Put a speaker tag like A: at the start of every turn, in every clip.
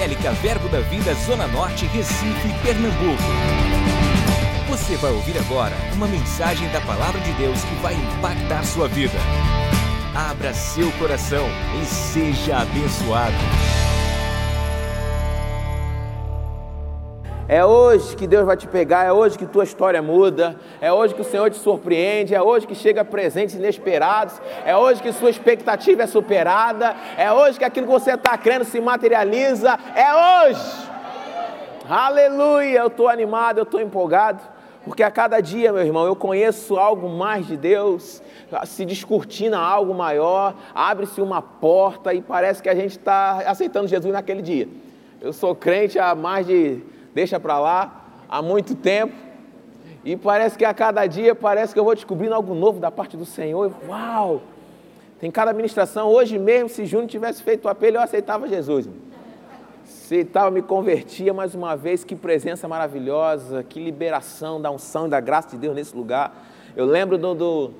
A: Evangélica Verbo da Vida Zona Norte, Recife, Pernambuco. Você vai ouvir agora uma mensagem da Palavra de Deus que vai impactar sua vida. Abra seu coração e seja abençoado.
B: É hoje que Deus vai te pegar, é hoje que tua história muda, é hoje que o Senhor te surpreende, é hoje que chega presentes inesperados, é hoje que sua expectativa é superada, é hoje que aquilo que você está crendo se materializa, é hoje. Aleluia, eu estou animado, eu estou empolgado, porque a cada dia, meu irmão, eu conheço algo mais de Deus, se descortina algo maior, abre-se uma porta e parece que a gente está aceitando Jesus naquele dia. Eu sou crente há mais de deixa para lá há muito tempo. E parece que a cada dia parece que eu vou descobrindo algo novo da parte do Senhor. Uau! Tem cada administração. Hoje mesmo, se Júnior tivesse feito o apelo, eu aceitava Jesus. Aceitava, me convertia mais uma vez. Que presença maravilhosa, que liberação da unção e da graça de Deus nesse lugar. Eu lembro do, do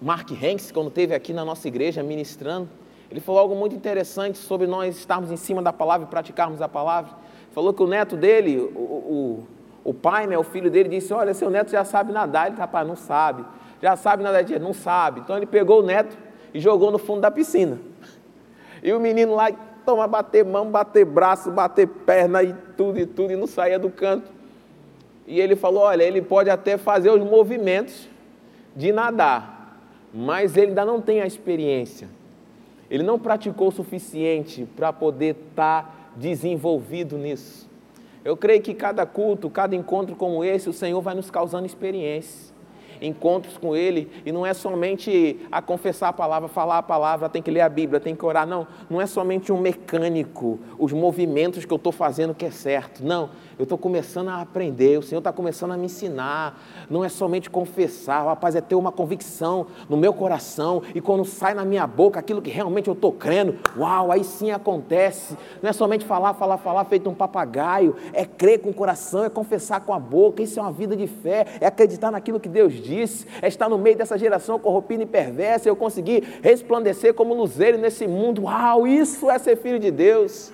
B: Mark Hanks, quando esteve aqui na nossa igreja ministrando. Ele falou algo muito interessante sobre nós estarmos em cima da palavra e praticarmos a palavra. Falou que o neto dele, o, o, o pai, né, o filho dele, disse: Olha, seu neto já sabe nadar. Ele, rapaz, não sabe. Já sabe nadar? Ele, não sabe. Então ele pegou o neto e jogou no fundo da piscina. E o menino lá, toma, bater mão, bater braço, bater perna e tudo e tudo, e não saía do canto. E ele falou: Olha, ele pode até fazer os movimentos de nadar, mas ele ainda não tem a experiência. Ele não praticou o suficiente para poder estar tá desenvolvido nisso. Eu creio que cada culto, cada encontro como esse, o Senhor vai nos causando experiências, encontros com Ele, e não é somente a confessar a palavra, falar a palavra, tem que ler a Bíblia, tem que orar, não, não é somente um mecânico, os movimentos que eu estou fazendo que é certo, não, eu estou começando a aprender, o Senhor está começando a me ensinar. Não é somente confessar, rapaz, é ter uma convicção no meu coração e quando sai na minha boca aquilo que realmente eu estou crendo, uau, aí sim acontece. Não é somente falar, falar, falar, feito um papagaio, é crer com o coração, é confessar com a boca. Isso é uma vida de fé, é acreditar naquilo que Deus disse, é estar no meio dessa geração corrompida e perversa, eu conseguir resplandecer como luzeiro nesse mundo. Uau, isso é ser filho de Deus.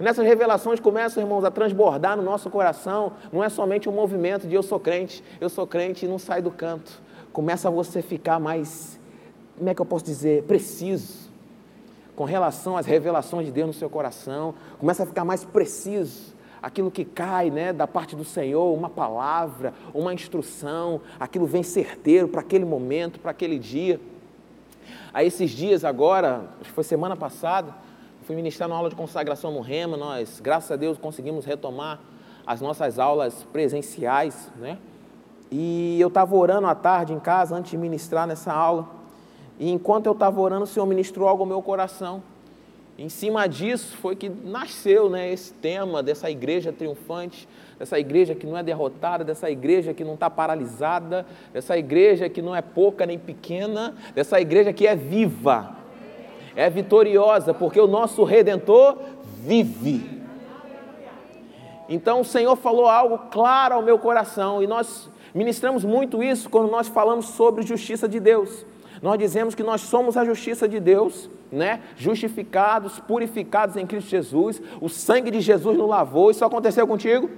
B: Nessas revelações começam, irmãos, a transbordar no nosso coração. Não é somente um movimento de eu sou crente, eu sou crente e não sai do canto. Começa você ficar mais, como é que eu posso dizer, preciso com relação às revelações de Deus no seu coração. Começa a ficar mais preciso aquilo que cai né, da parte do Senhor, uma palavra, uma instrução, aquilo vem certeiro para aquele momento, para aquele dia. A esses dias agora, acho que foi semana passada, fui ministrar uma aula de consagração no Rema, nós, graças a Deus, conseguimos retomar as nossas aulas presenciais, né? E eu estava orando à tarde em casa, antes de ministrar nessa aula, e enquanto eu estava orando, o Senhor ministrou algo ao meu coração. Em cima disso foi que nasceu né, esse tema dessa igreja triunfante, dessa igreja que não é derrotada, dessa igreja que não está paralisada, dessa igreja que não é pouca nem pequena, dessa igreja que é viva, é vitoriosa, porque o nosso redentor vive. Então o Senhor falou algo claro ao meu coração e nós ministramos muito isso quando nós falamos sobre justiça de Deus. Nós dizemos que nós somos a justiça de Deus, né? Justificados, purificados em Cristo Jesus. O sangue de Jesus nos lavou. Isso aconteceu contigo?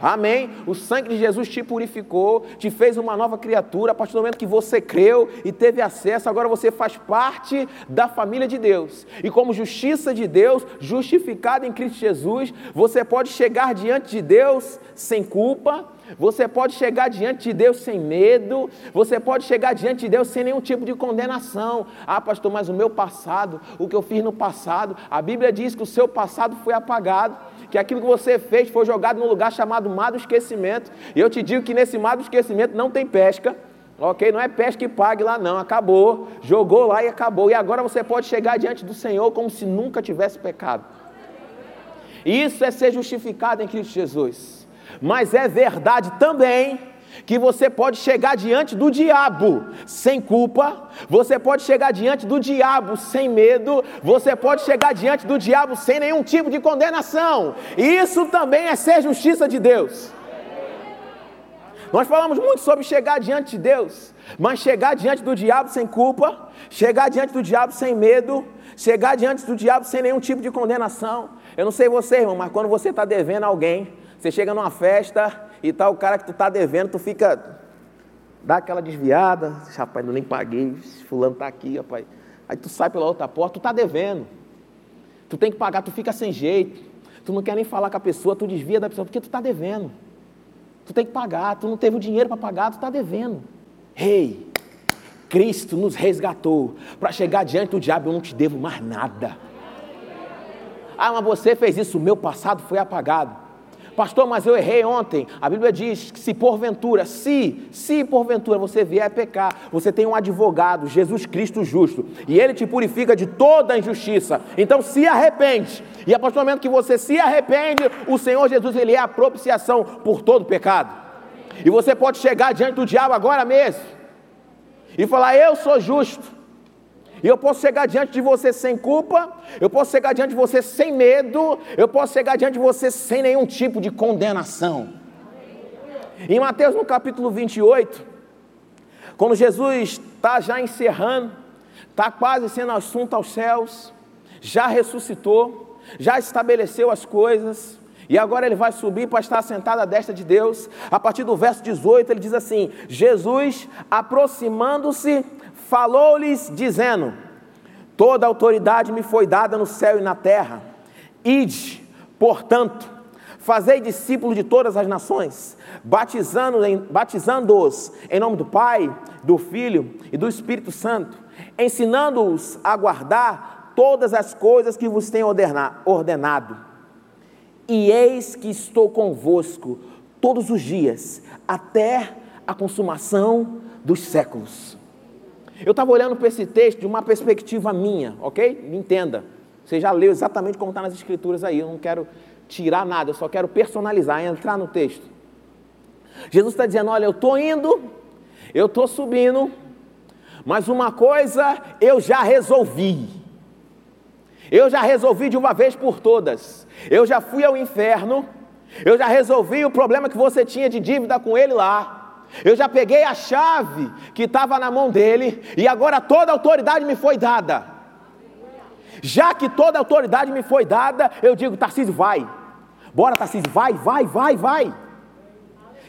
B: Amém. O sangue de Jesus te purificou, te fez uma nova criatura. A partir do momento que você creu e teve acesso, agora você faz parte da família de Deus. E como justiça de Deus, justificado em Cristo Jesus, você pode chegar diante de Deus sem culpa, você pode chegar diante de Deus sem medo, você pode chegar diante de Deus sem nenhum tipo de condenação. Ah, pastor, mas o meu passado, o que eu fiz no passado, a Bíblia diz que o seu passado foi apagado, que aquilo que você fez foi jogado num lugar chamado mar do esquecimento. E eu te digo que nesse mar do esquecimento não tem pesca. Ok? Não é pesca que pague lá, não. Acabou. Jogou lá e acabou. E agora você pode chegar diante do Senhor como se nunca tivesse pecado. Isso é ser justificado em Cristo Jesus mas é verdade também que você pode chegar diante do diabo sem culpa, você pode chegar diante do diabo sem medo, você pode chegar diante do diabo sem nenhum tipo de condenação. Isso também é ser justiça de Deus. Nós falamos muito sobre chegar diante de Deus, mas chegar diante do diabo sem culpa, chegar diante do diabo sem medo, chegar diante do diabo sem nenhum tipo de condenação, Eu não sei você, irmão, mas quando você está devendo alguém, você chega numa festa e tá o cara que tu está devendo, tu fica. dá aquela desviada, rapaz, não nem paguei, fulano está aqui, rapaz. Aí tu sai pela outra porta, tu está devendo. Tu tem que pagar, tu fica sem jeito. Tu não quer nem falar com a pessoa, tu desvia da pessoa, porque tu está devendo. Tu tem que pagar, tu não teve o dinheiro para pagar, tu está devendo. Rei, hey, Cristo nos resgatou para chegar diante do diabo, eu não te devo mais nada. Ah, mas você fez isso, o meu passado foi apagado. Pastor, mas eu errei ontem. A Bíblia diz que se porventura, se, se porventura você vier a pecar, você tem um advogado, Jesus Cristo justo, e ele te purifica de toda a injustiça. Então se arrepende. E a partir do momento que você se arrepende, o Senhor Jesus, ele é a propiciação por todo pecado. E você pode chegar diante do diabo agora mesmo e falar: Eu sou justo. E eu posso chegar diante de você sem culpa, eu posso chegar diante de você sem medo, eu posso chegar diante de você sem nenhum tipo de condenação. Em Mateus no capítulo 28, quando Jesus está já encerrando, está quase sendo assunto aos céus, já ressuscitou, já estabeleceu as coisas, e agora ele vai subir para estar sentado à destra de Deus. A partir do verso 18, ele diz assim: Jesus, aproximando-se, falou-lhes, dizendo: Toda autoridade me foi dada no céu e na terra. Ide, portanto, fazei discípulos de todas as nações, batizando-os batizando em nome do Pai, do Filho e do Espírito Santo, ensinando-os a guardar todas as coisas que vos tenho ordenado. E eis que estou convosco todos os dias, até a consumação dos séculos. Eu estava olhando para esse texto de uma perspectiva minha, ok? Me entenda. Você já leu exatamente como está nas escrituras aí. Eu não quero tirar nada, eu só quero personalizar, entrar no texto. Jesus está dizendo: Olha, eu estou indo, eu estou subindo, mas uma coisa eu já resolvi. Eu já resolvi de uma vez por todas. Eu já fui ao inferno. Eu já resolvi o problema que você tinha de dívida com ele lá. Eu já peguei a chave que estava na mão dele e agora toda a autoridade me foi dada. Já que toda a autoridade me foi dada, eu digo, Tarcísio, vai. Bora, Tarcísio, vai, vai, vai, vai.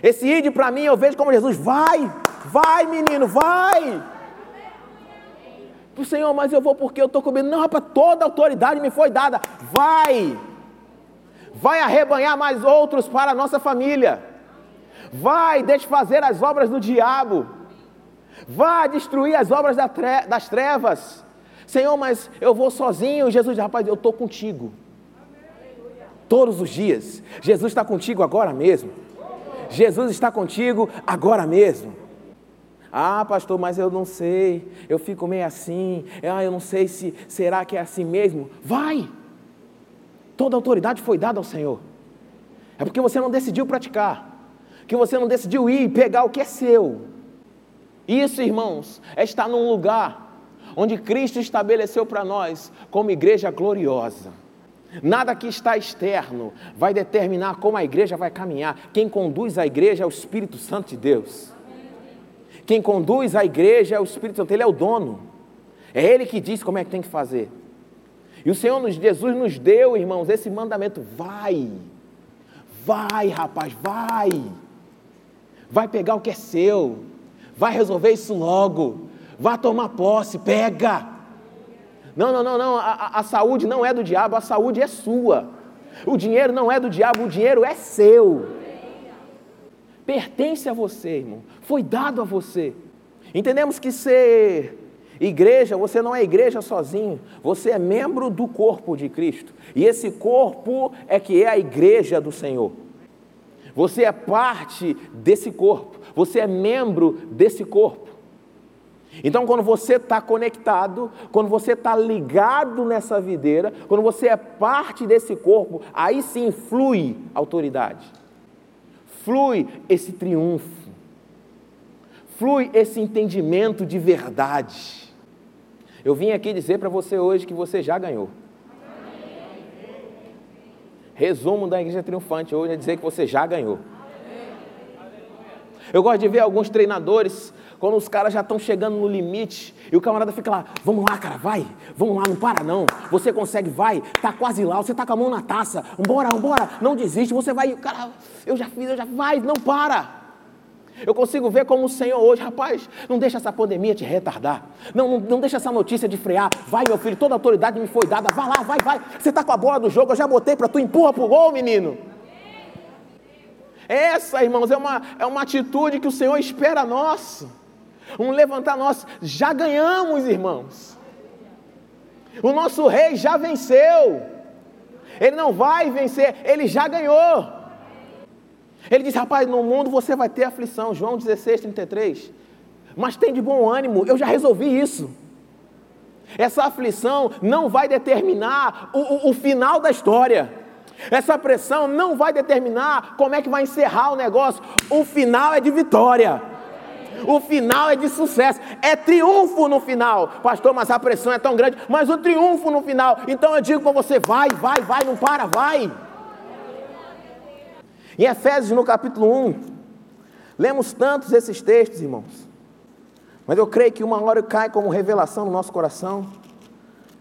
B: Esse ide para mim eu vejo como Jesus, vai, vai, menino, vai. O Senhor, mas eu vou porque eu estou com medo. Não, rapaz, toda a autoridade me foi dada. Vai. Vai arrebanhar mais outros para a nossa família. Vai desfazer as obras do diabo. Vai destruir as obras das trevas. Senhor, mas eu vou sozinho. Jesus rapaz, eu estou contigo. Todos os dias. Jesus está contigo agora mesmo. Jesus está contigo agora mesmo. Ah, pastor, mas eu não sei. Eu fico meio assim. Ah, eu não sei se será que é assim mesmo. Vai. Toda autoridade foi dada ao Senhor. É porque você não decidiu praticar que você não decidiu ir e pegar o que é seu. Isso, irmãos, é estar num lugar onde Cristo estabeleceu para nós como igreja gloriosa. Nada que está externo vai determinar como a igreja vai caminhar. Quem conduz a igreja é o Espírito Santo de Deus. Quem conduz a igreja é o Espírito Santo, ele é o dono. É ele que diz como é que tem que fazer. E o Senhor Jesus nos deu, irmãos, esse mandamento: vai, vai, rapaz, vai vai pegar o que é seu, vai resolver isso logo, vai tomar posse, pega. Não, não, não, não, a, a, saúde não é do diabo, a saúde é sua. O dinheiro não é do diabo, o dinheiro é seu. Pertence a você, irmão, foi dado a você. Entendemos que ser igreja, você não é igreja sozinho, você é membro do corpo de Cristo. E esse corpo é que é a igreja do Senhor. Você é parte desse corpo, você é membro desse corpo. Então, quando você está conectado, quando você está ligado nessa videira, quando você é parte desse corpo, aí sim flui autoridade, flui esse triunfo, flui esse entendimento de verdade. Eu vim aqui dizer para você hoje que você já ganhou. Resumo da igreja triunfante hoje é dizer que você já ganhou. Eu gosto de ver alguns treinadores quando os caras já estão chegando no limite e o camarada fica lá, vamos lá, cara, vai, vamos lá, não para não, você consegue, vai, tá quase lá, você tá com a mão na taça, vambora, vambora, não desiste, você vai, cara, eu já fiz, eu já, vai, não para. Eu consigo ver como o Senhor hoje, rapaz, não deixa essa pandemia te retardar. Não, não, não deixa essa notícia de frear. Vai, meu filho, toda autoridade me foi dada. Vai lá, vai, vai. Você está com a bola do jogo, eu já botei para tu, empurra pro gol, menino. Essa, irmãos, é uma, é uma atitude que o Senhor espera nosso. Um levantar nós. Já ganhamos, irmãos. O nosso rei já venceu. Ele não vai vencer, ele já ganhou. Ele diz: Rapaz, no mundo você vai ter aflição. João 16, 33. Mas tem de bom ânimo, eu já resolvi isso. Essa aflição não vai determinar o, o, o final da história. Essa pressão não vai determinar como é que vai encerrar o negócio. O final é de vitória. O final é de sucesso, é triunfo no final. Pastor, mas a pressão é tão grande, mas o triunfo no final. Então eu digo para você: vai, vai, vai, não para, vai. Em Efésios, no capítulo 1, lemos tantos esses textos, irmãos. Mas eu creio que uma hora cai como revelação no nosso coração,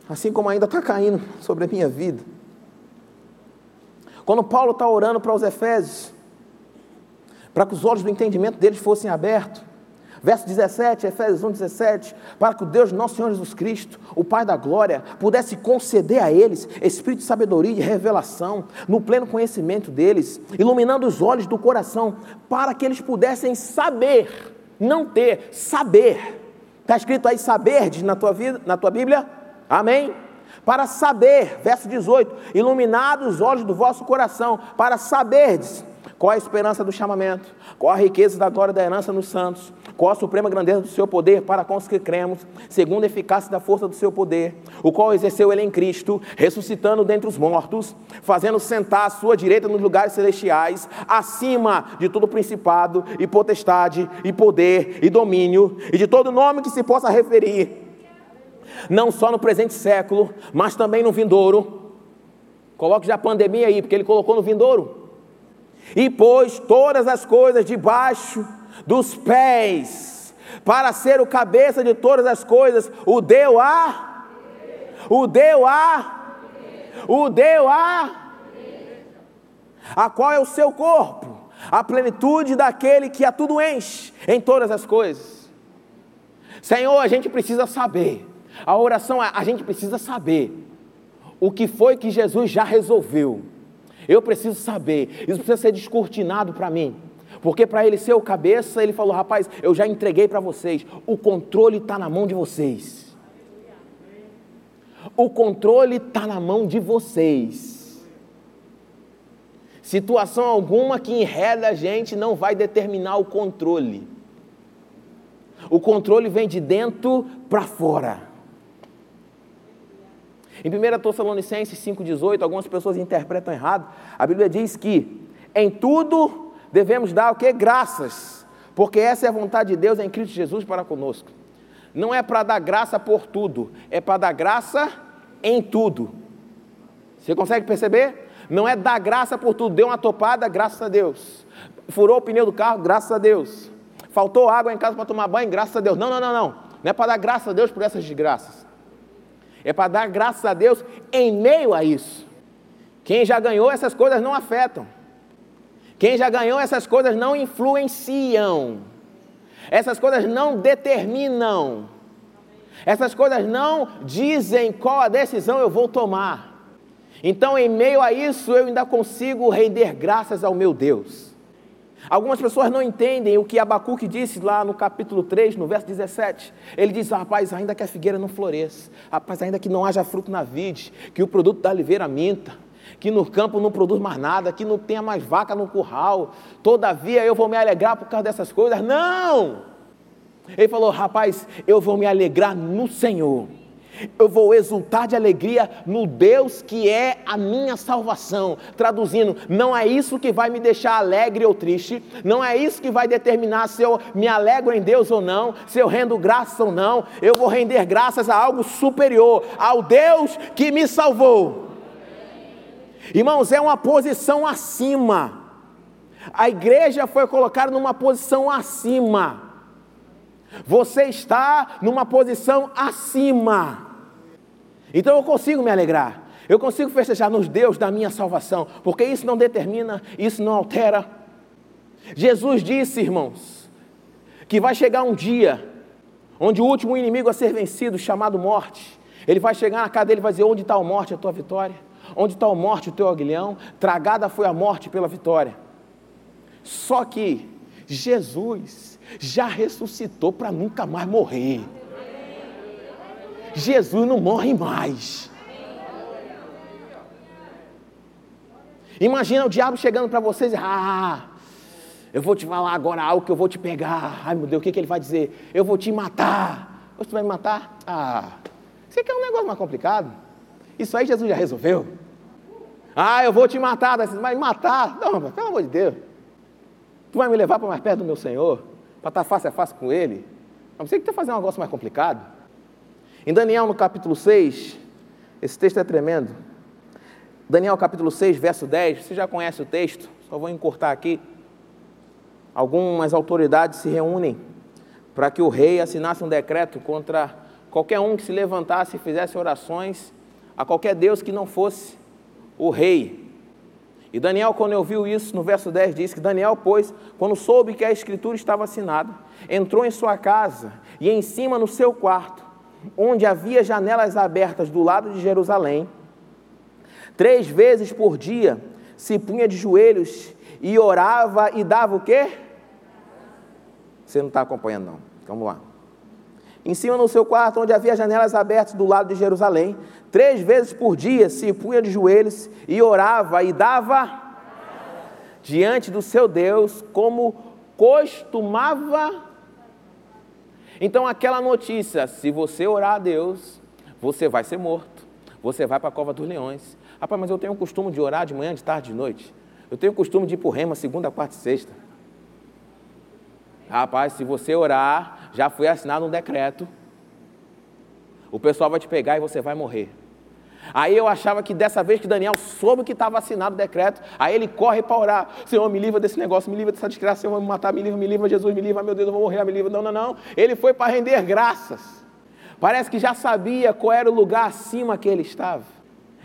B: assim como ainda está caindo sobre a minha vida. Quando Paulo está orando para os Efésios, para que os olhos do entendimento deles fossem abertos, Verso 17, Efésios 1, 17, para que o Deus nosso Senhor Jesus Cristo, o Pai da glória, pudesse conceder a eles espírito de sabedoria e de revelação, no pleno conhecimento deles, iluminando os olhos do coração, para que eles pudessem saber, não ter, saber. Está escrito aí saber na tua vida, na tua Bíblia? Amém? Para saber, verso 18, iluminados os olhos do vosso coração, para saberdes qual a esperança do chamamento, qual a riqueza da glória da herança nos santos, qual a suprema grandeza do seu poder para com os que cremos, segundo a eficácia da força do seu poder, o qual exerceu ele em Cristo, ressuscitando dentre os mortos, fazendo sentar à sua direita nos lugares celestiais, acima de todo principado e potestade e poder e domínio e de todo nome que se possa referir, não só no presente século, mas também no vindouro. Coloque já a pandemia aí, porque ele colocou no vindouro. E pôs todas as coisas debaixo dos pés, para ser o cabeça de todas as coisas, o deu a, o deu a, o deu a, a qual é o seu corpo, a plenitude daquele que a tudo enche em todas as coisas. Senhor, a gente precisa saber, a oração a gente precisa saber o que foi que Jesus já resolveu. Eu preciso saber, isso precisa ser descortinado para mim. Porque para ele ser o cabeça, ele falou: rapaz, eu já entreguei para vocês, o controle está na mão de vocês. O controle está na mão de vocês. Situação alguma que enreda a gente não vai determinar o controle. O controle vem de dentro para fora. Em 1 Tessalonicenses 5,18, algumas pessoas interpretam errado. A Bíblia diz que em tudo devemos dar o que? Graças, porque essa é a vontade de Deus em Cristo Jesus para conosco. Não é para dar graça por tudo, é para dar graça em tudo. Você consegue perceber? Não é dar graça por tudo, deu uma topada, graças a Deus. Furou o pneu do carro, graças a Deus. Faltou água em casa para tomar banho, graças a Deus. Não, não, não, não. Não é para dar graças a Deus por essas desgraças. É para dar graças a Deus em meio a isso. Quem já ganhou, essas coisas não afetam. Quem já ganhou essas coisas não influenciam. Essas coisas não determinam. Essas coisas não dizem qual a decisão eu vou tomar. Então, em meio a isso, eu ainda consigo render graças ao meu Deus. Algumas pessoas não entendem o que Abacuque disse lá no capítulo 3, no verso 17. Ele diz: Rapaz, ainda que a figueira não floresça, rapaz, ainda que não haja fruto na vide, que o produto da oliveira minta, que no campo não produz mais nada, que não tenha mais vaca no curral, todavia eu vou me alegrar por causa dessas coisas. Não! Ele falou: rapaz, eu vou me alegrar no Senhor. Eu vou exultar de alegria no Deus que é a minha salvação. Traduzindo, não é isso que vai me deixar alegre ou triste, não é isso que vai determinar se eu me alegro em Deus ou não, se eu rendo graças ou não. Eu vou render graças a algo superior, ao Deus que me salvou. Irmãos, é uma posição acima. A igreja foi colocada numa posição acima. Você está numa posição acima. Então eu consigo me alegrar. Eu consigo festejar nos Deus da minha salvação, porque isso não determina, isso não altera. Jesus disse, irmãos, que vai chegar um dia onde o último inimigo a ser vencido, chamado morte, ele vai chegar na casa dele e vai dizer: Onde está a morte, a tua vitória? Onde está a morte, o teu aguilhão? Tragada foi a morte pela vitória. Só que Jesus já ressuscitou para nunca mais morrer. Jesus não morre mais. Imagina o diabo chegando para vocês ah, eu vou te falar agora algo que eu vou te pegar. Ai meu Deus, o que, que ele vai dizer? Eu vou te matar. Você vai me matar? Ah, você quer um negócio mais complicado? Isso aí Jesus já resolveu. Ah, eu vou te matar. Você vai me matar? Não, pelo amor de Deus. Tu vai me levar para mais perto do meu Senhor? Para estar face a face com Ele? Não você que está fazendo um negócio mais complicado. Em Daniel, no capítulo 6, esse texto é tremendo. Daniel capítulo 6, verso 10, você já conhece o texto, só vou encurtar aqui. Algumas autoridades se reúnem para que o rei assinasse um decreto contra qualquer um que se levantasse e fizesse orações a qualquer Deus que não fosse o rei. E Daniel, quando ouviu isso, no verso 10 diz que Daniel, pois, quando soube que a escritura estava assinada, entrou em sua casa e em cima no seu quarto, onde havia janelas abertas do lado de Jerusalém, Três vezes por dia se punha de joelhos e orava e dava o quê? Você não está acompanhando, não. Vamos lá. Em cima no seu quarto, onde havia janelas abertas do lado de Jerusalém, três vezes por dia se punha de joelhos e orava e dava diante do seu Deus, como costumava. Então, aquela notícia: se você orar a Deus, você vai ser morto, você vai para a cova dos leões, Rapaz, mas eu tenho o costume de orar de manhã, de tarde, de noite. Eu tenho o costume de ir para o rema segunda, quarta e sexta. Rapaz, se você orar, já foi assinado um decreto. O pessoal vai te pegar e você vai morrer. Aí eu achava que dessa vez que Daniel soube que estava assinado o decreto, aí ele corre para orar. Senhor, me livra desse negócio, me livra dessa desgraça, Senhor, vai me matar, me livra, me livra, Jesus, me livra, meu Deus, eu vou morrer, me livra. Não, não, não. Ele foi para render graças. Parece que já sabia qual era o lugar acima que ele estava.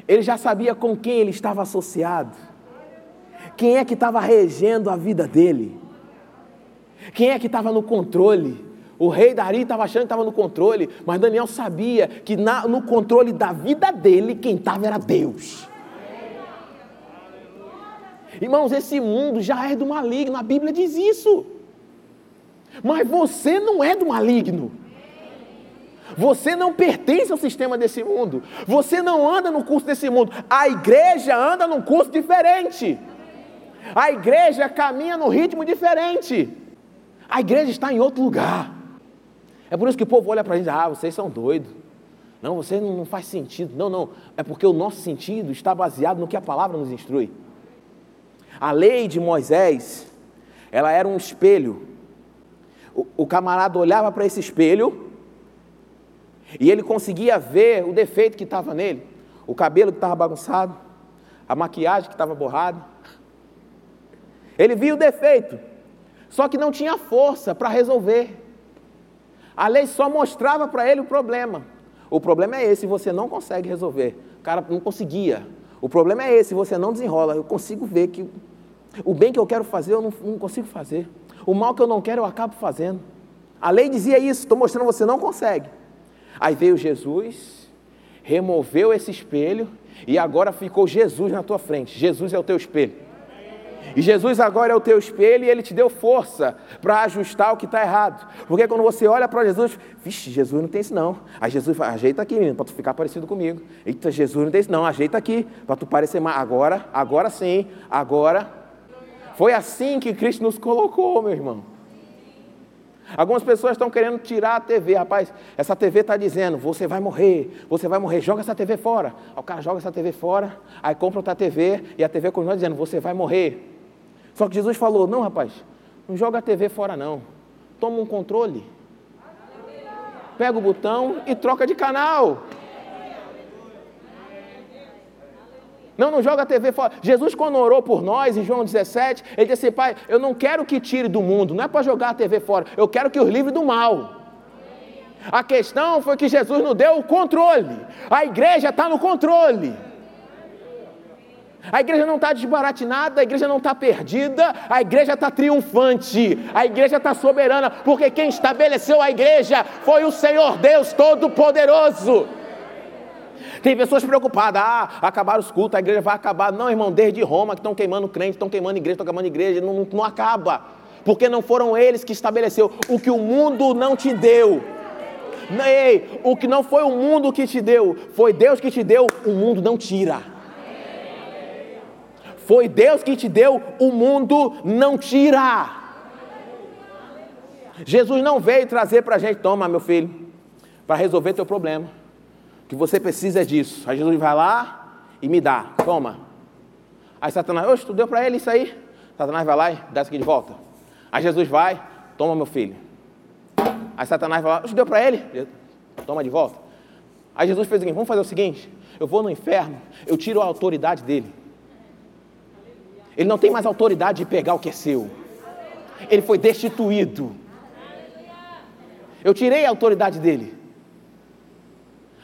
B: Ele já sabia com quem ele estava associado. Quem é que estava regendo a vida dele? Quem é que estava no controle? O rei Dari estava achando que estava no controle, mas Daniel sabia que na, no controle da vida dele, quem estava era Deus. Irmãos, esse mundo já é do maligno, a Bíblia diz isso. Mas você não é do maligno. Você não pertence ao sistema desse mundo. Você não anda no curso desse mundo. A igreja anda num curso diferente. A igreja caminha num ritmo diferente. A igreja está em outro lugar. É por isso que o povo olha para a gente, ah, vocês são doidos. Não, você não faz sentido. Não, não. É porque o nosso sentido está baseado no que a palavra nos instrui. A lei de Moisés, ela era um espelho. O, o camarada olhava para esse espelho e ele conseguia ver o defeito que estava nele, o cabelo que estava bagunçado, a maquiagem que estava borrada. Ele via o defeito, só que não tinha força para resolver. A lei só mostrava para ele o problema. O problema é esse, você não consegue resolver. O cara não conseguia. O problema é esse, você não desenrola. Eu consigo ver que o bem que eu quero fazer, eu não, não consigo fazer. O mal que eu não quero, eu acabo fazendo. A lei dizia isso, estou mostrando você não consegue. Aí veio Jesus, removeu esse espelho e agora ficou Jesus na tua frente. Jesus é o teu espelho. E Jesus agora é o teu espelho e ele te deu força para ajustar o que está errado. Porque quando você olha para Jesus, vixe, Jesus não tem isso não. Aí Jesus fala, ajeita aqui, menino, para tu ficar parecido comigo. Eita, Jesus não tem isso não, ajeita aqui, para tu parecer mais. Agora, agora sim, agora. Foi assim que Cristo nos colocou, meu irmão. Algumas pessoas estão querendo tirar a TV, rapaz. Essa TV está dizendo, você vai morrer, você vai morrer, joga essa TV fora. Aí o cara joga essa TV fora, aí compra outra TV e a TV continua dizendo, você vai morrer. Só que Jesus falou, não rapaz, não joga a TV fora não. Toma um controle. Pega o botão e troca de canal. Não, não joga a TV fora. Jesus, quando orou por nós, em João 17, ele disse assim: Pai, eu não quero que tire do mundo, não é para jogar a TV fora, eu quero que os livre do mal. A questão foi que Jesus nos deu o controle, a igreja está no controle. A igreja não está desbaratinada, a igreja não está perdida, a igreja está triunfante, a igreja está soberana, porque quem estabeleceu a igreja foi o Senhor Deus Todo-Poderoso. Tem pessoas preocupadas, ah, acabaram os cultos, a igreja vai acabar. Não, irmão, desde Roma que estão queimando crente, estão queimando igreja, estão queimando igreja, não, não acaba. Porque não foram eles que estabeleceu o que o mundo não te deu. Ei, o que não foi o mundo que te deu, foi Deus que te deu, o mundo não tira. Foi Deus que te deu, o mundo não tira. Jesus não veio trazer para a gente, toma meu filho, para resolver teu problema. Que você precisa disso. Aí Jesus vai lá e me dá, toma. Aí Satanás, oxe, tu deu para ele isso aí? Satanás vai lá e dá isso aqui de volta. Aí Jesus vai, toma meu filho. Aí Satanás vai lá, oxe, deu para ele? Toma de volta. Aí Jesus fez o seguinte, vamos fazer o seguinte, eu vou no inferno, eu tiro a autoridade dele. Ele não tem mais autoridade de pegar o que é seu. Ele foi destituído. Eu tirei a autoridade dele.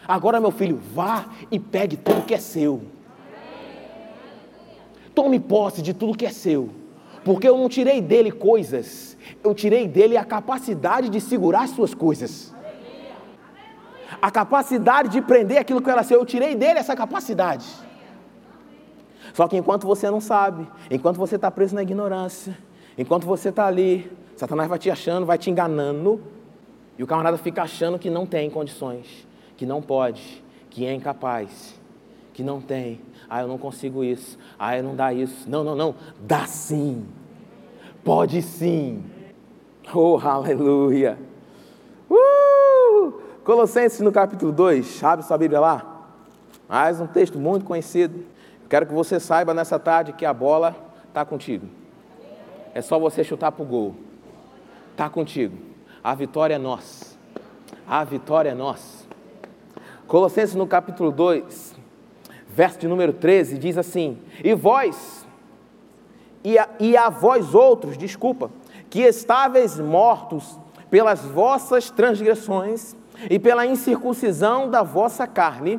B: Agora, meu filho, vá e pegue tudo que é seu. Tome posse de tudo que é seu. Porque eu não tirei dele coisas, eu tirei dele a capacidade de segurar as suas coisas. A capacidade de prender aquilo que era seu, eu tirei dele essa capacidade. Só que enquanto você não sabe, enquanto você está preso na ignorância, enquanto você está ali, Satanás vai te achando, vai te enganando, e o camarada fica achando que não tem condições, que não pode, que é incapaz, que não tem. Ah, eu não consigo isso. Ah, eu não dá isso. Não, não, não. Dá sim. Pode sim. Oh, aleluia. Uh! Colossenses no capítulo 2, abre sua Bíblia lá. Mais um texto muito conhecido. Quero que você saiba nessa tarde que a bola está contigo. É só você chutar para o gol. Está contigo. A vitória é nossa. A vitória é nossa. Colossenses no capítulo 2, verso de número 13, diz assim: E vós, e a, e a vós outros, desculpa, que estáveis mortos pelas vossas transgressões e pela incircuncisão da vossa carne,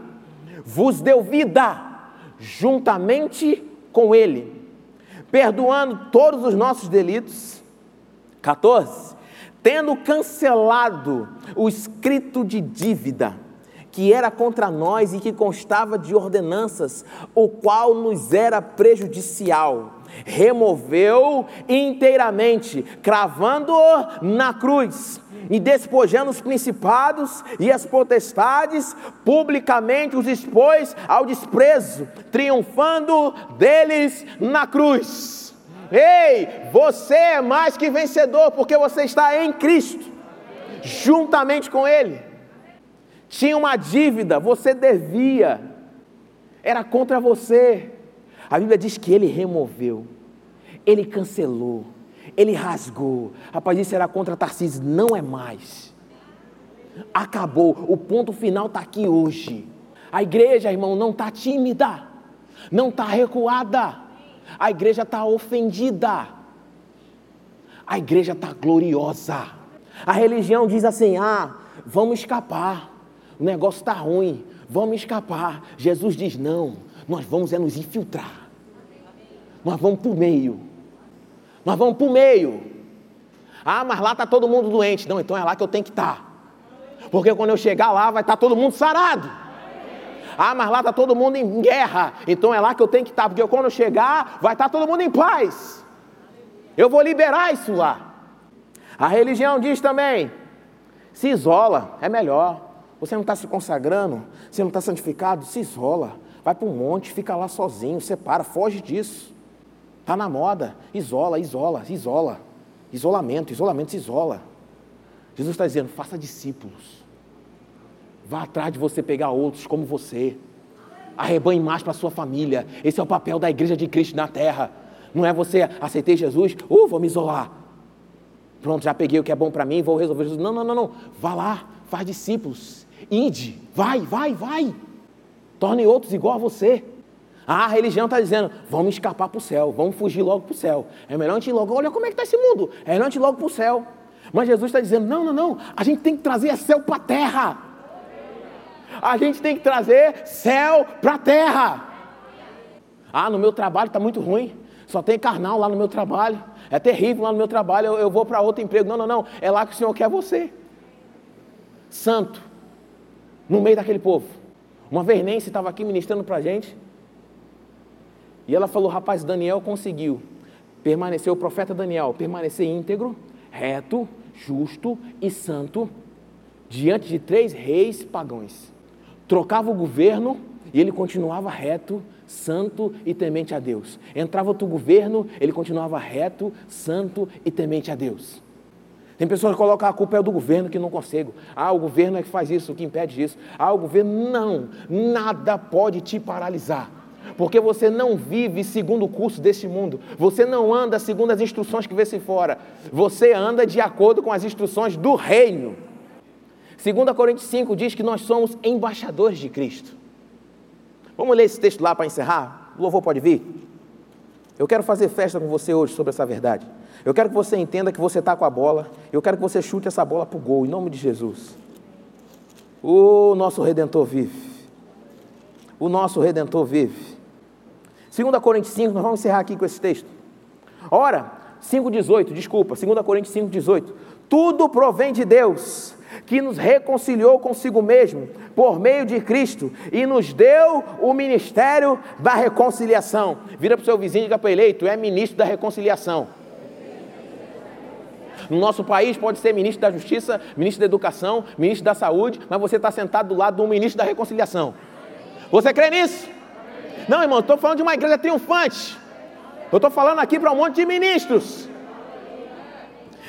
B: vos deu vida juntamente com Ele, perdoando todos os nossos delitos. 14. Tendo cancelado o escrito de dívida que era contra nós e que constava de ordenanças, o qual nos era prejudicial, removeu inteiramente, cravando-o na cruz e despojando os principados e as potestades, publicamente os expôs ao desprezo, triunfando deles na cruz. Ei, você é mais que vencedor, porque você está em Cristo, juntamente com Ele. Tinha uma dívida, você devia, era contra você. A Bíblia diz que Ele removeu, Ele cancelou ele rasgou. Rapaz, isso era contra Tarcísio, não é mais. Acabou, o ponto final está aqui hoje. A igreja, irmão, não está tímida, não está recuada, a igreja está ofendida, a igreja está gloriosa. A religião diz assim: ah, vamos escapar, o negócio está ruim, vamos escapar. Jesus diz: não, nós vamos é nos infiltrar, nós vamos para o meio nós vamos para o meio. Ah, mas lá está todo mundo doente. Não, então é lá que eu tenho que estar. Tá. Porque quando eu chegar lá, vai estar tá todo mundo sarado. Ah, mas lá está todo mundo em guerra. Então é lá que eu tenho que estar. Tá, porque quando eu chegar, vai estar todo mundo em paz. Eu vou liberar isso lá. A religião diz também: se isola, é melhor. Você não está se consagrando, você não está santificado, se isola. Vai para um monte, fica lá sozinho, separa, foge disso. Está na moda. Isola, isola, isola. Isolamento, isolamento se isola. Jesus está dizendo: faça discípulos. Vá atrás de você pegar outros como você. Arrebanhe mais para sua família. Esse é o papel da igreja de Cristo na terra. Não é você aceitei Jesus, uh, vou me isolar. Pronto, já peguei o que é bom para mim, vou resolver. Não, não, não, não. Vá lá, faz discípulos. Ide, vai, vai, vai. Torne outros igual a você. Ah, a religião está dizendo, vamos escapar para o céu, vamos fugir logo para o céu. É melhor a gente ir logo, olha como é que está esse mundo, é melhor a gente ir logo para o céu. Mas Jesus está dizendo, não, não, não, a gente tem que trazer céu para a terra. A gente tem que trazer céu para a terra. Ah, no meu trabalho está muito ruim, só tem carnal lá no meu trabalho, é terrível lá no meu trabalho, eu, eu vou para outro emprego. Não, não, não, é lá que o Senhor quer você. Santo, no meio daquele povo. Uma vez Nancy estava aqui ministrando para a gente, e ela falou: rapaz, Daniel conseguiu permanecer, o profeta Daniel, permanecer íntegro, reto, justo e santo diante de três reis pagãos. Trocava o governo e ele continuava reto, santo e temente a Deus. Entrava outro governo, ele continuava reto, santo e temente a Deus. Tem pessoas que colocam a culpa é do governo que não consigo. Ah, o governo é que faz isso, que impede isso. Ah, o governo não, nada pode te paralisar porque você não vive segundo o curso deste mundo, você não anda segundo as instruções que vê-se fora, você anda de acordo com as instruções do reino. 2 Coríntios 5 diz que nós somos embaixadores de Cristo. Vamos ler esse texto lá para encerrar? O louvor pode vir? Eu quero fazer festa com você hoje sobre essa verdade. Eu quero que você entenda que você está com a bola. Eu quero que você chute essa bola para o gol, em nome de Jesus. O nosso Redentor vive. O nosso Redentor vive. 2 Coríntios 5, nós vamos encerrar aqui com esse texto. Ora, 5,18, desculpa, 2 Coríntios 5,18. Tudo provém de Deus, que nos reconciliou consigo mesmo, por meio de Cristo, e nos deu o ministério da reconciliação. Vira para o seu vizinho e diga para ele, tu é ministro da reconciliação. No nosso país pode ser ministro da Justiça, ministro da Educação, ministro da Saúde, mas você está sentado do lado do ministro da Reconciliação. Você crê nisso? Não, irmão, estou falando de uma igreja triunfante. Eu estou falando aqui para um monte de ministros.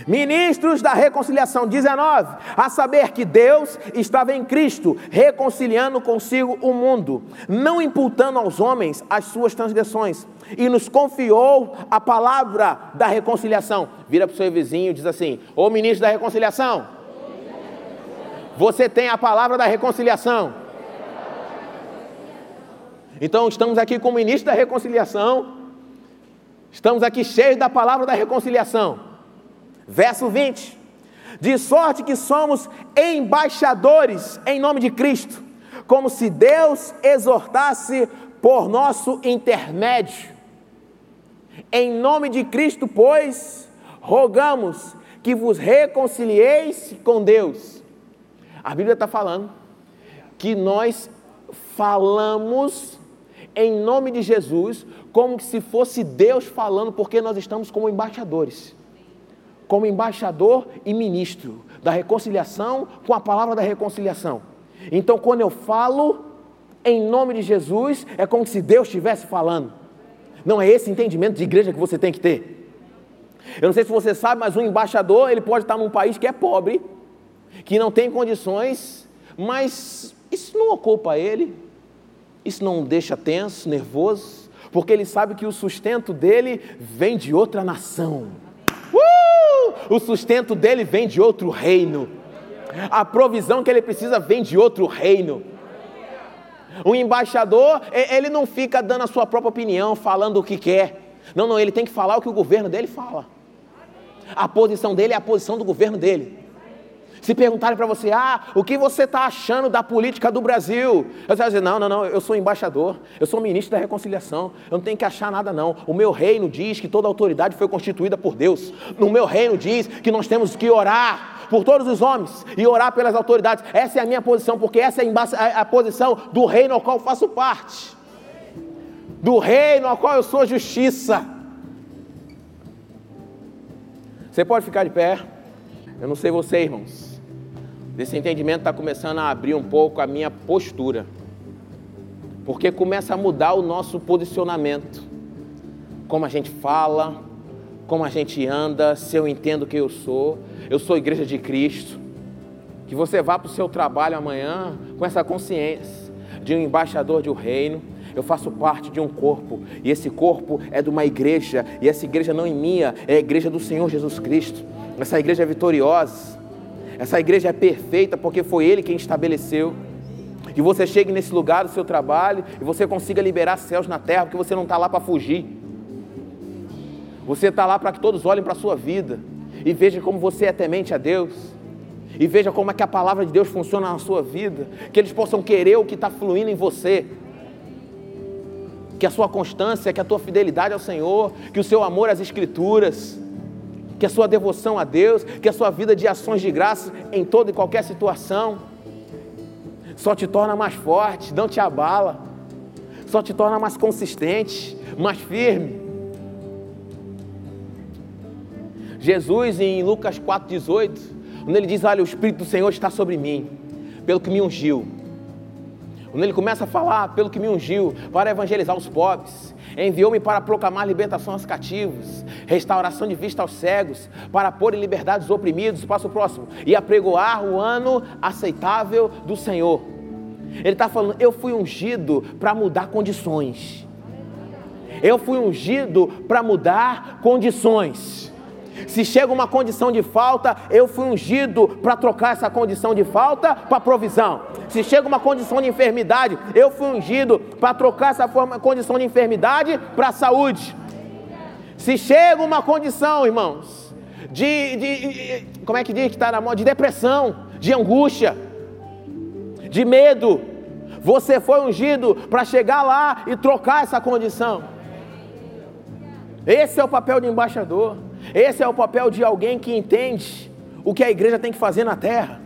B: Ministros da reconciliação 19, a saber que Deus estava em Cristo, reconciliando consigo o mundo, não imputando aos homens as suas transgressões, e nos confiou a palavra da reconciliação. Vira para o seu vizinho e diz assim: Ô ministro da reconciliação, você tem a palavra da reconciliação. Então estamos aqui com o ministro da reconciliação, estamos aqui cheios da palavra da reconciliação. Verso 20: De sorte que somos embaixadores em nome de Cristo, como se Deus exortasse por nosso intermédio. Em nome de Cristo, pois, rogamos que vos reconcilieis com Deus. A Bíblia está falando que nós falamos em nome de Jesus, como se fosse Deus falando, porque nós estamos como embaixadores como embaixador e ministro da reconciliação com a palavra da reconciliação. Então, quando eu falo em nome de Jesus, é como se Deus estivesse falando. Não é esse entendimento de igreja que você tem que ter. Eu não sei se você sabe, mas um embaixador, ele pode estar num país que é pobre, que não tem condições, mas isso não ocupa ele, isso não deixa tenso, nervoso, porque ele sabe que o sustento dele vem de outra nação. O sustento dele vem de outro reino. A provisão que ele precisa vem de outro reino. O embaixador, ele não fica dando a sua própria opinião, falando o que quer. Não, não, ele tem que falar o que o governo dele fala. A posição dele é a posição do governo dele. Se perguntarem para você, ah, o que você está achando da política do Brasil? Você vai dizer, não, não, não, eu sou embaixador, eu sou ministro da reconciliação, eu não tenho que achar nada não. O meu reino diz que toda autoridade foi constituída por Deus. No meu reino diz que nós temos que orar por todos os homens e orar pelas autoridades. Essa é a minha posição, porque essa é a posição do reino ao qual faço parte. Do reino ao qual eu sou justiça. Você pode ficar de pé. Eu não sei você, irmãos. Esse entendimento está começando a abrir um pouco a minha postura, porque começa a mudar o nosso posicionamento, como a gente fala, como a gente anda, se eu entendo quem eu sou, eu sou igreja de Cristo. Que você vá para o seu trabalho amanhã com essa consciência de um embaixador de um reino. Eu faço parte de um corpo, e esse corpo é de uma igreja, e essa igreja não é minha, é a igreja do Senhor Jesus Cristo. Essa igreja é vitoriosa. Essa igreja é perfeita porque foi Ele quem estabeleceu. Que você chegue nesse lugar do seu trabalho e você consiga liberar céus na terra, porque você não está lá para fugir. Você está lá para que todos olhem para a sua vida e vejam como você é temente a Deus. E veja como é que a palavra de Deus funciona na sua vida. Que eles possam querer o que está fluindo em você. Que a sua constância, que a tua fidelidade ao Senhor, que o seu amor às Escrituras, que a sua devoção a Deus, que a sua vida de ações de graça em toda e qualquer situação só te torna mais forte, não te abala, só te torna mais consistente, mais firme. Jesus, em Lucas 4,18, quando ele diz: Olha, o Espírito do Senhor está sobre mim, pelo que me ungiu. Quando ele começa a falar, pelo que me ungiu, para evangelizar os pobres, enviou-me para proclamar libertação aos cativos, restauração de vista aos cegos, para pôr em liberdade os oprimidos, passo o próximo, e apregoar o ano aceitável do Senhor. Ele está falando, eu fui ungido para mudar condições. Eu fui ungido para mudar condições. Se chega uma condição de falta, eu fui ungido para trocar essa condição de falta para provisão. Se chega uma condição de enfermidade, eu fui ungido para trocar essa forma, condição de enfermidade para saúde. Se chega uma condição, irmãos, de, de como é que diz que está na moda? De depressão, de angústia, de medo, você foi ungido para chegar lá e trocar essa condição. Esse é o papel de embaixador. Esse é o papel de alguém que entende o que a igreja tem que fazer na terra.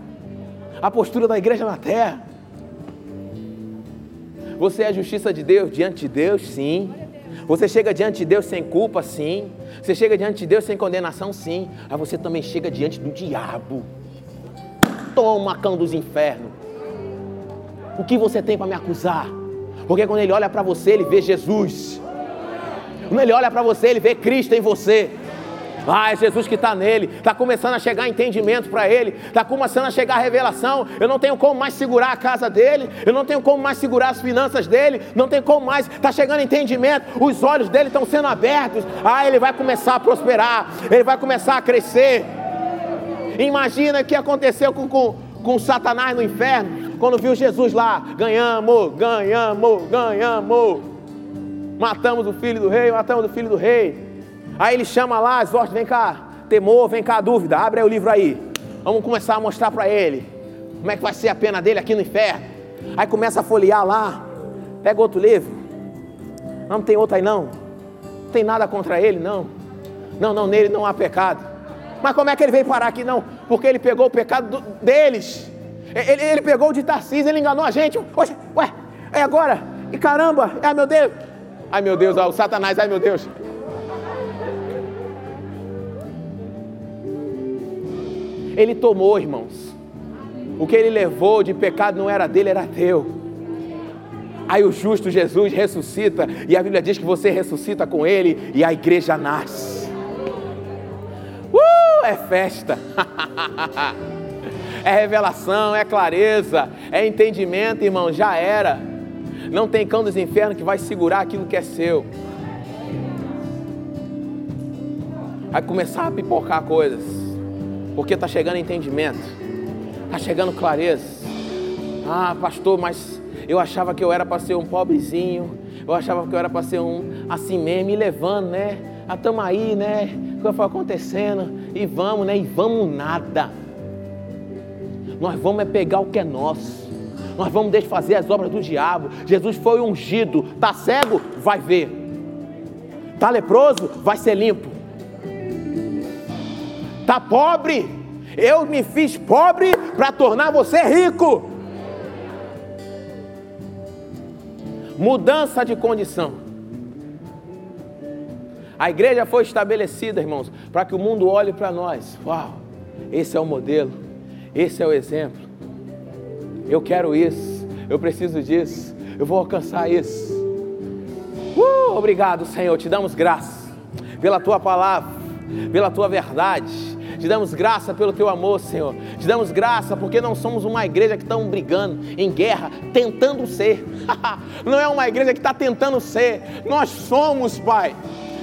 B: A postura da igreja na terra. Você é a justiça de Deus diante de Deus, sim. Você chega diante de Deus sem culpa, sim. Você chega diante de Deus sem condenação, sim. Mas você também chega diante do diabo. Toma, cão dos infernos. O que você tem para me acusar? Porque quando ele olha para você, ele vê Jesus. Quando ele olha para você, ele vê Cristo em você. Ah, é Jesus que está nele. Está começando a chegar entendimento para ele. Está começando a chegar revelação. Eu não tenho como mais segurar a casa dele. Eu não tenho como mais segurar as finanças dele. Não tenho como mais. Está chegando entendimento. Os olhos dele estão sendo abertos. Ah, ele vai começar a prosperar. Ele vai começar a crescer. Imagina o que aconteceu com, com, com Satanás no inferno. Quando viu Jesus lá. Ganhamos, ganhamos, ganhamos. Matamos o filho do rei. Matamos o filho do rei. Aí ele chama lá vozes, vem cá, temor, vem cá, dúvida, abre aí o livro aí. Vamos começar a mostrar para ele como é que vai ser a pena dele aqui no inferno. Aí começa a folhear lá, pega outro livro. Não, tem outro aí não. Não tem nada contra ele, não. Não, não, nele não há pecado. Mas como é que ele veio parar aqui? Não, porque ele pegou o pecado do, deles. Ele, ele, pegou o de Tarcísio, ele enganou a gente. Oxe, ué, é agora? E caramba, ai meu Deus. Ai meu Deus, ó, o Satanás, ai meu Deus. Ele tomou, irmãos. O que ele levou de pecado não era dele, era teu. Aí o justo Jesus ressuscita, e a Bíblia diz que você ressuscita com ele, e a igreja nasce. Uh, é festa. é revelação, é clareza, é entendimento, irmão, já era. Não tem cão dos infernos que vai segurar aquilo que é seu. Vai começar a pipocar coisas porque está chegando entendimento, está chegando clareza. Ah, pastor, mas eu achava que eu era para ser um pobrezinho, eu achava que eu era para ser um assim mesmo, me levando, né? Ah, estamos aí, né? O que foi acontecendo? E vamos, né? E vamos nada. Nós vamos é pegar o que é nosso. Nós vamos desfazer as obras do diabo. Jesus foi ungido. Tá cego? Vai ver. Tá leproso? Vai ser limpo. Está pobre? Eu me fiz pobre para tornar você rico. Mudança de condição. A igreja foi estabelecida, irmãos, para que o mundo olhe para nós. Uau, esse é o modelo, esse é o exemplo. Eu quero isso, eu preciso disso, eu vou alcançar isso. Uh, obrigado, Senhor, te damos graça pela tua palavra, pela tua verdade te damos graça pelo teu amor, Senhor. Te damos graça porque não somos uma igreja que estão brigando em guerra, tentando ser. não é uma igreja que está tentando ser. Nós somos, Pai.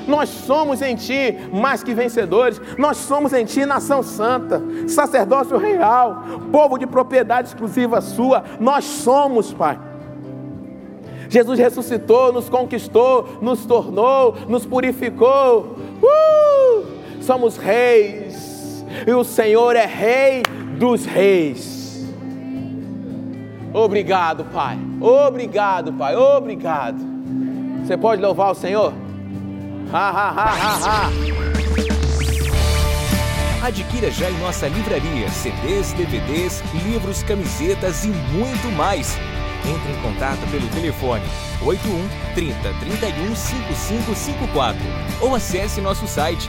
B: Nós somos em Ti mais que vencedores. Nós somos em Ti nação santa, sacerdócio real, povo de propriedade exclusiva Sua. Nós somos, Pai. Jesus ressuscitou, nos conquistou, nos tornou, nos purificou. Uh! Somos reis e o Senhor é Rei dos Reis. Obrigado, Pai. Obrigado, Pai. Obrigado. Você pode louvar o Senhor? Ha, ha, ha, ha, ha.
A: Adquira já em nossa livraria CDs, DVDs, livros, camisetas e muito mais. Entre em contato pelo telefone 81 30 31 5554 ou acesse nosso site